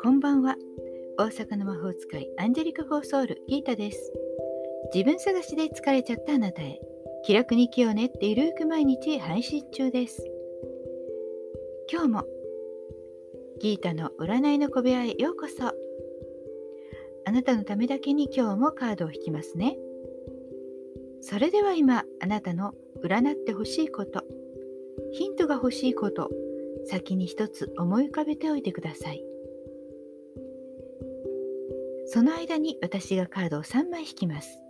こんばんは。大阪の魔法使いアンジェリカ・フォーソウルギータです。自分探しで疲れちゃったあなたへ気楽に生きようねってゆるく毎日配信中です。今日もギータの占いの小部屋へようこそ。あなたのためだけに今日もカードを引きますね。それでは今あなたの占ってほしいことヒントが欲しいこと先に一つ思い浮かべておいてくださいその間に私がカードを3枚引きます。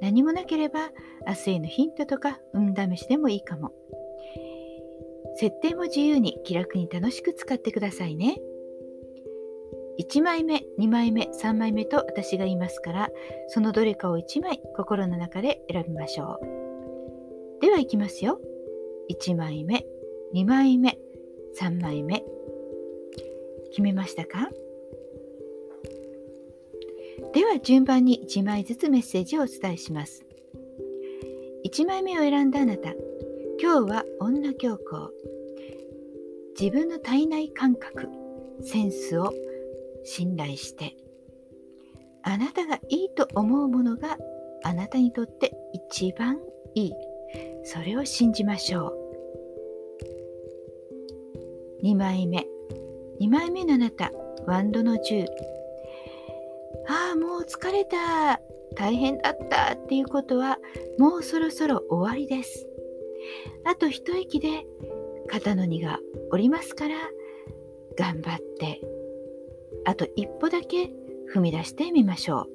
何もなければ明日へのヒントとか運試しでもいいかも。設定も自由に気楽に楽しく使ってくださいね。1枚目、2枚目、3枚目と私が言いますから、そのどれかを1枚心の中で選びましょう。ではいきますよ。1枚目、2枚目、3枚目。決めましたか？では順番に1枚ずつメッセージをお伝えします。1枚目を選んだあなた、今日は女教皇。自分の体内感覚、センスを信頼して、あなたがいいと思うものがあなたにとって一番いい。それを信じましょう。2枚目。2枚目のあなた、ワンドの10。ああ、もう疲れた。大変だったっていうことはもうそろそろ終わりです。あと一息で肩の荷が下りますから頑張ってあと一歩だけ踏み出してみましょう。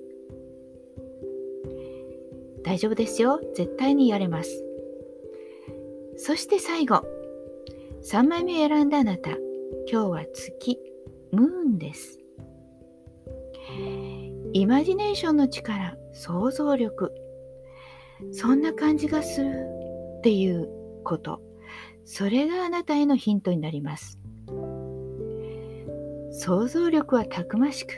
大丈夫ですよ。絶対にやれます。そして最後、3枚目選んだあなた、今日は月、ムーンです。イマジネーションの力、想像力、そんな感じがする。っていうこと、それがあなたへのヒントになります。想像力はたくましく、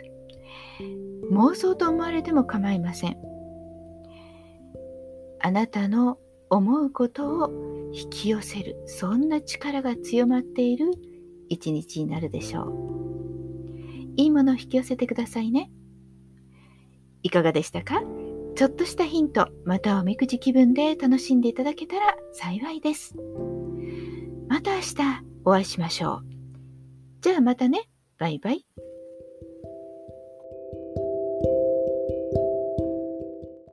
妄想と思われても構いません。あなたの思うことを引き寄せる、そんな力が強まっている一日になるでしょう。いいものを引き寄せてくださいね。いかがでしたか？ちょっとしたヒント、またおみくじ気分で楽しんでいただけたら幸いです。また明日お会いしましょう。じゃあまたね。バイバイ。